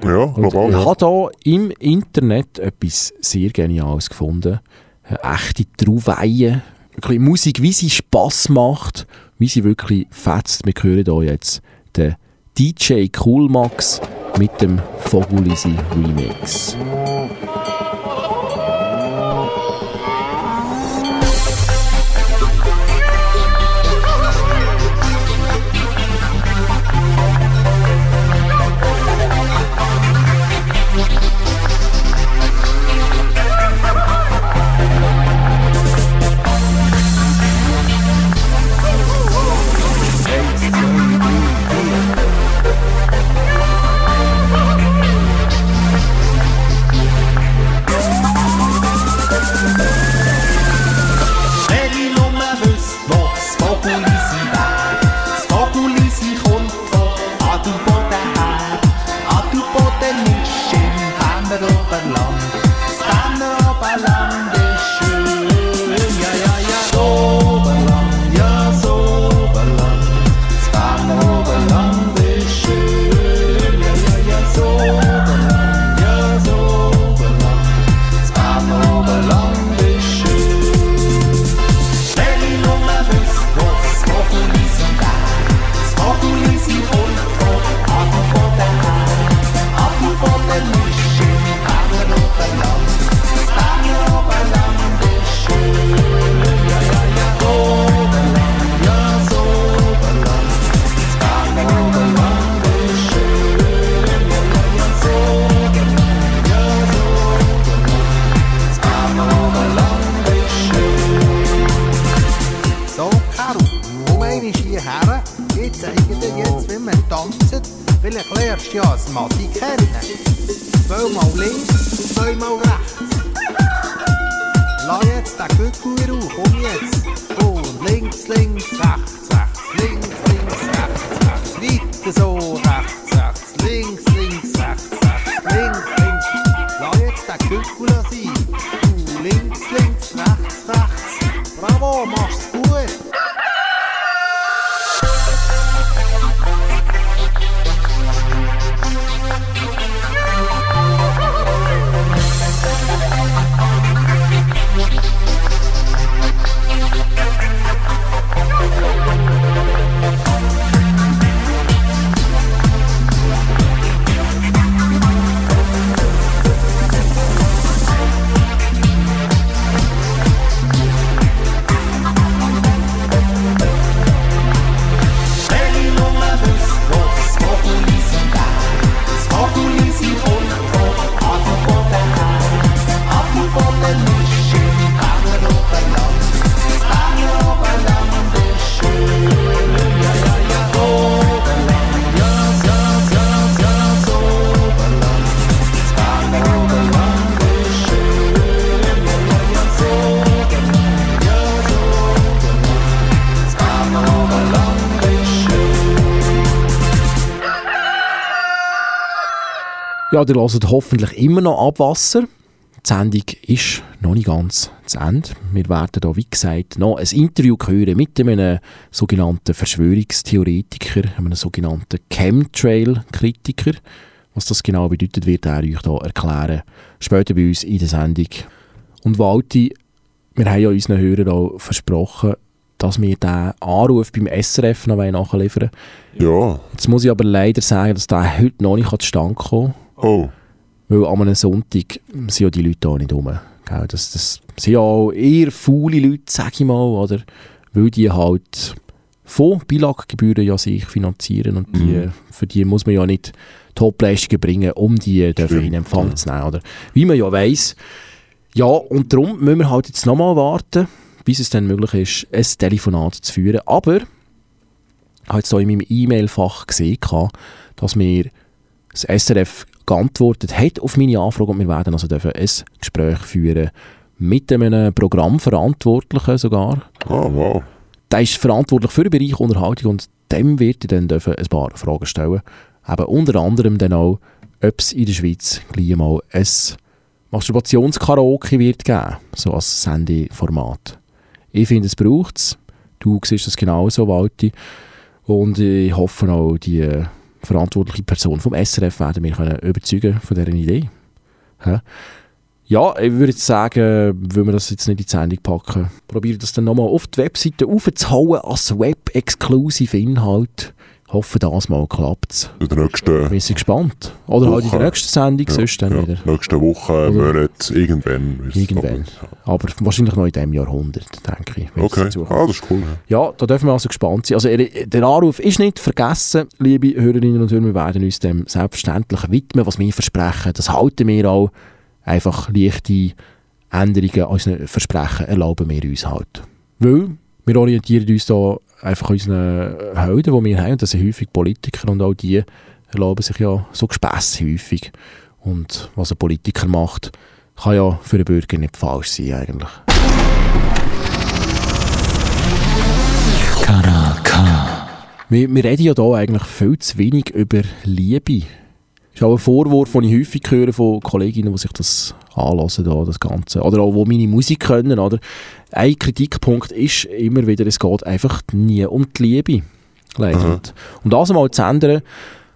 Ja, global. ich Ja. habe da im Internet etwas sehr Geniales gefunden. Eine echte Trauweihe. Wirklich Musik, wie sie Spass macht, wie sie wirklich fetzt. Wir hören hier jetzt den DJ Coolmax mit dem Vogulisi Remix. Ja, ihr hört hoffentlich immer noch Abwasser. Die Sendung ist noch nicht ganz zu Ende. Wir werden da, wie gesagt, noch ein Interview hören mit einem sogenannten Verschwörungstheoretiker, einem sogenannten Chemtrail-Kritiker. Was das genau bedeutet, wird er euch da erklären. Später bei uns in der Sendung. Und Walti, wir haben ja unseren Hörern auch versprochen, dass wir den Anruf beim SRF noch nachliefern Ja. Jetzt muss ich aber leider sagen, dass der heute noch nicht zustande kommen Oh. Weil an einem Sonntag sind ja die Leute auch nicht rum. Gell? Das, das sind ja auch eher faule Leute, sag ich mal, oder? Weil die halt von Beilaggebühren ja sich finanzieren und die, für die muss man ja nicht Topleistungen bringen, um die dafür in Empfang zu nehmen, oder? Wie man ja weiss. Ja, und darum müssen wir halt jetzt nochmal warten, bis es dann möglich ist, ein Telefonat zu führen. Aber ich habe jetzt hier in meinem E-Mail-Fach gesehen, dass mir das SRF geantwortet hat auf meine Anfrage und wir werden also dürfen ein Gespräch führen mit einem Programmverantwortlichen sogar. Ah, wow. Der ist verantwortlich für den Bereich Unterhaltung und dem wird ich dann dürfen ein paar Fragen stellen. Eben unter anderem dann auch, ob es in der Schweiz gleich mal ein Masturbationskaraoke wird geben, so als Sendeformat. Ich finde, es braucht es. Du siehst das genauso, Walti. Und ich hoffe auch, die verantwortliche Person vom SRF werden wir können überzeugen von dieser Idee. Hä? Ja, ich würde sagen, wenn wir das jetzt nicht in die Sendung packen, probiere das dann nochmal auf die Webseite aufzuhauen als Web-Exclusive Inhalt. Ich hoffe, das mal klappt es. In der nächsten Wir sind gespannt. Oder halt in der Woche. nächsten Sendung, Ja, sonst dann ja. wieder. Nächste Woche, Monat, irgendwann. Irgendwann. Aber wahrscheinlich noch in diesem Jahrhundert, denke ich. Okay, ah, das ist cool. Ja. Ja, da dürfen wir also gespannt sein. Also er- der Anruf ist nicht vergessen, liebe Hörerinnen und Hörer. Wir werden uns dem selbstverständlich widmen, was wir versprechen. Das halten wir auch. Einfach leichte Änderungen an unseren Versprechen erlauben wir uns halt. Weil wir orientieren uns da einfach unseren Helden, die wir haben. Das sind häufig Politiker und auch die erlauben sich ja so Gespässe häufig. Und was ein Politiker macht, kann ja für den Bürger nicht falsch sein eigentlich. Wir, wir reden ja hier eigentlich viel zu wenig über Liebe. Das ist auch ein Vorwurf, den ich häufig höre von Kolleginnen, die sich das anlassen, da, das Ganze. Oder auch, die meine Musik können. Oder? Ein Kritikpunkt ist immer wieder, es geht einfach nie um die Liebe. Leider. Und Um das einmal zu ändern,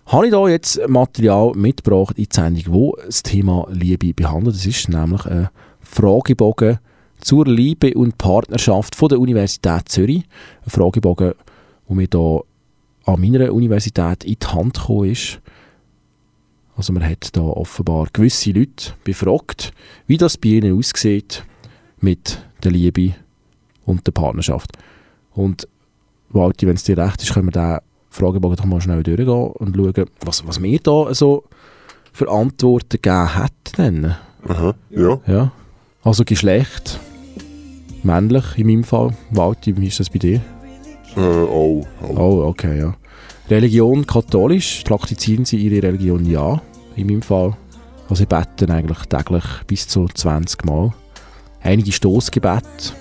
habe ich da jetzt Material mitgebracht in die Sendung, wo das Thema Liebe behandelt. Das ist nämlich ein Fragebogen zur Liebe und Partnerschaft von der Universität Zürich. Ein Fragebogen, wo mir da an meiner Universität in die Hand gekommen ist. Also man hat da offenbar gewisse Leute befragt, wie das bei ihnen aussieht mit der Liebe und der Partnerschaft. Und Walti, wenn es dir recht ist, können wir diesen Fragebogen doch mal schnell durchgehen und schauen, was, was mir da so für Antworten gegeben hat. Dann. Aha, ja. Ja. Also Geschlecht, männlich in meinem Fall. Walti, wie ist das bei dir? Äh, oh, oh. Oh, okay, ja. Religion katholisch, praktizieren sie ihre Religion ja, in meinem Fall. Also sie beten eigentlich täglich bis zu 20 Mal. Einige Stoßgebete,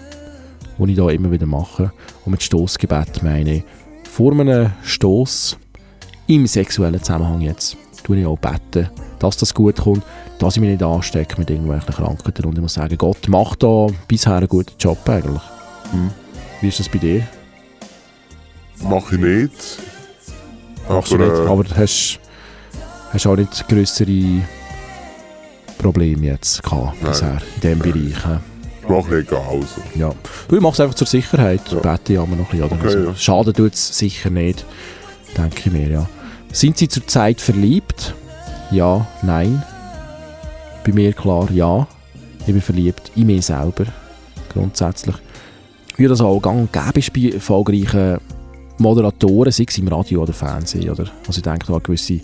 die ich da immer wieder mache. Und mit Stoßgebet meine ich, vor einem Stoß im sexuellen Zusammenhang jetzt, tue ich auch beten, dass das gut kommt, dass ich mich nicht anstecke mit irgendwelchen Krankheiten. Und ich muss sagen, Gott macht da bisher einen guten Job eigentlich. Wie ist das bei dir? Mache ich nicht. Machst du Aber, nicht, äh, aber du hast, hast auch nicht größere Probleme jetzt gehabt bisher in diesem Bereich. hä? Ich mache egal. Also. Ja. Ich mache es einfach zur Sicherheit. Ja. Bete ich immer noch ein bisschen. Okay, also, ja. Schaden tut es sicher nicht, denke ich mir. Ja. Sind Sie zurzeit verliebt? Ja, nein. Bei mir klar, ja. Ich bin verliebt in mich selber. Grundsätzlich. Wie das auch gang und gäbe ist bei erfolgreichen Moderatoren, sei es im Radio oder Fernsehen. Oder? Also ich denke da gewisse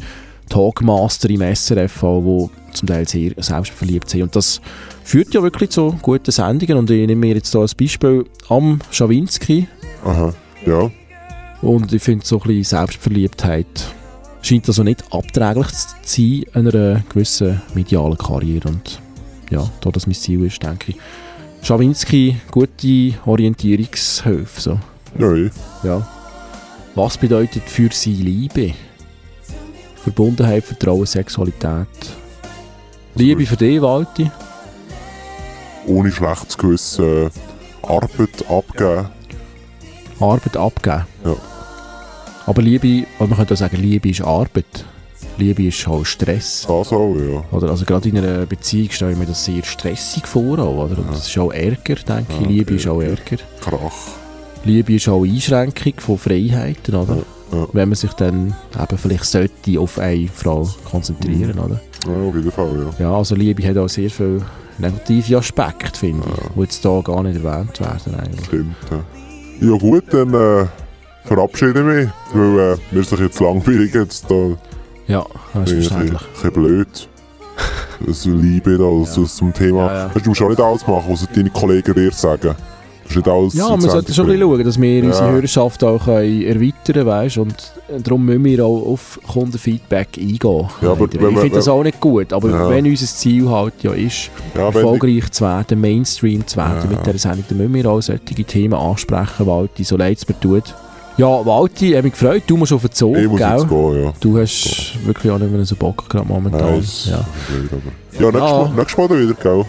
Talkmaster im SRF, die zum Teil sehr selbstverliebt sind. Und das führt ja wirklich zu guten Sendungen. Und ich nehme mir jetzt hier als Beispiel am Schawinski. Aha, ja. Und ich finde, so ein bisschen Selbstverliebtheit scheint also nicht abträglich zu sein einer gewissen medialen Karriere. Und ja, da das mein Ziel ist, denke ich, Schawinski, gute Orientierungshilfe. So. Eh. ja. Was bedeutet für Sie Liebe? Verbundenheit, Vertrauen, Sexualität, Liebe für dich, Walti. Ohne schlechtes Gewissen Arbeit abgeben. Arbeit abgeben. Ja. Aber Liebe, man könnte auch sagen, Liebe ist Arbeit. Liebe ist auch Stress. Das auch, ja. Oder, also gerade in einer Beziehung stelle ich mir das sehr stressig vor. Auch, oder? Und das ist auch Ärger, denke ich. Liebe ist auch Ärger. Krach. Liebe ist auch Einschränkung von Freiheiten, oder? Wenn man sich dann eben vielleicht sollte auf eine Frau konzentrieren, oder? Ja, auf jeden Fall, ja. Ja, also Liebe hat auch sehr viele negative Aspekte, finde ich, die jetzt hier gar nicht erwähnt werden eigentlich. Stimmt, ja. Ja gut, dann äh, verabschiede ich mich, weil äh, mir ist jetzt langweilig jetzt da. Ja, das ist Ein bisschen blöd. Das Liebe da, ja. zum Thema. Ja, ja. Du musst auch nicht alles machen, was deine Kollegen dir sagen. Das ist nicht alles Ja, in wir sollten schon ein bisschen schauen, dass wir unsere Ja. Hörerschaft auch können erweitern weißt und darum müssen wir auch auf Kundenfeedback eingehen. Ja, aber ich man- finde das auch nicht gut, aber Ja. wenn unser Ziel halt ja ist, erfolgreich zu werden, Mainstream zu werden mit dieser Sendung, dann müssen wir auch solche Themen ansprechen, Walti, so leid es mir tut. Ja, Walti, ich habe mich gefreut, du musst auf den Zug, Ich muss gell? jetzt gehen, ja. Du hast wirklich auch nicht mehr so Bock gerade momentan. Nein, ja. blöd, aber- Ja, nächstes, Ja. Mal, nächstes Mal wieder, gell?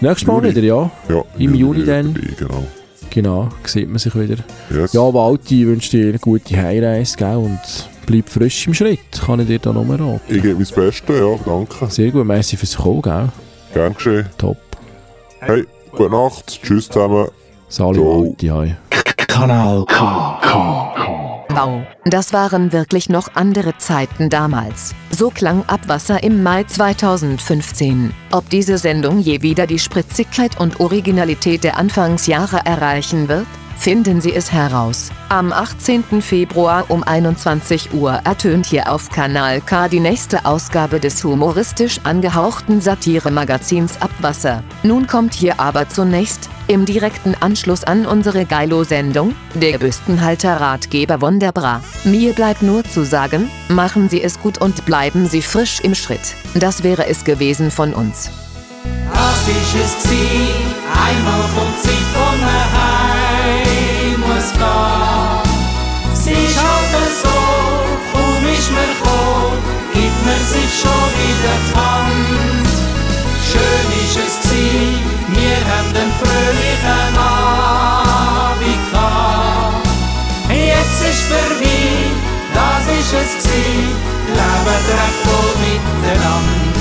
Nächstes Mal Juni. wieder, ja. Ja, Im Juni wieder dann. dabei, Genau. Genau, sieht man sich wieder. Yes. Ja, Walti, ich wünsche dir eine gute Heimreise gell? und bleib frisch im Schritt, kann ich dir da nochmal raten. Ich gebe mein Bestes, ja, danke. Sehr gut, merci fürs Kommen, gell? Gern geschehen. Top. Hey, gute Nacht, tschüss zusammen. Sali Walti, hi. Kanal K. Wow, das waren wirklich noch andere Zeiten damals. So klang Abwasser im Mai 2015. Ob diese Sendung je wieder die Spritzigkeit und Originalität der Anfangsjahre erreichen wird? Finden Sie es heraus. Am 18. Februar um 21 Uhr ertönt hier auf Kanal K die nächste Ausgabe des humoristisch angehauchten Satire-Magazins Abwasser. Nun kommt hier aber zunächst, im direkten Anschluss an unsere Geilo-Sendung, der Büstenhalter-Ratgeber Wunderbra. Mir bleibt nur zu sagen, machen Sie es gut und bleiben Sie frisch im Schritt. Das wäre es gewesen von uns. Das ist es gsi, einmal kommt man sich schon wieder Hand. Schön ist es gsi, wir haben den fröhlichen Abend gehabt. Jetzt ist vorbei, das ist es gsi, leben recht wohl miteinander.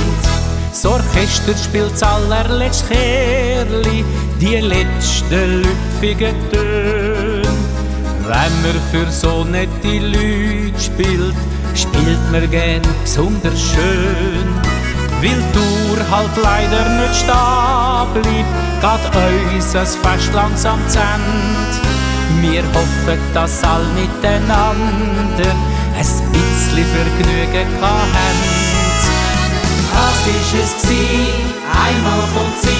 Das Orchester spielt das allerletzte Kerli, die letzten lüpfigen Töne. Wenn man für so nette Leute spielt, spielt man gern besonders schön. Weil Tour halt leider nicht stehen bleibt, geht unser Fest langsam zu Ende. Wir hoffen, dass all miteinander ein bisschen Vergnügen haben. Das ist es gsi, einmal kommt Zeit,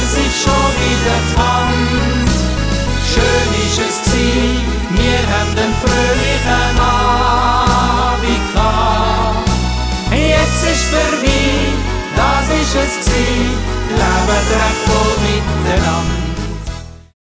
man sich schon wieder Hand. Schön ist es gsi, wir haben den fröhlichen Abend gehabt. Jetzt ist vorbei, das ist es gsi, leben recht wohl miteinander.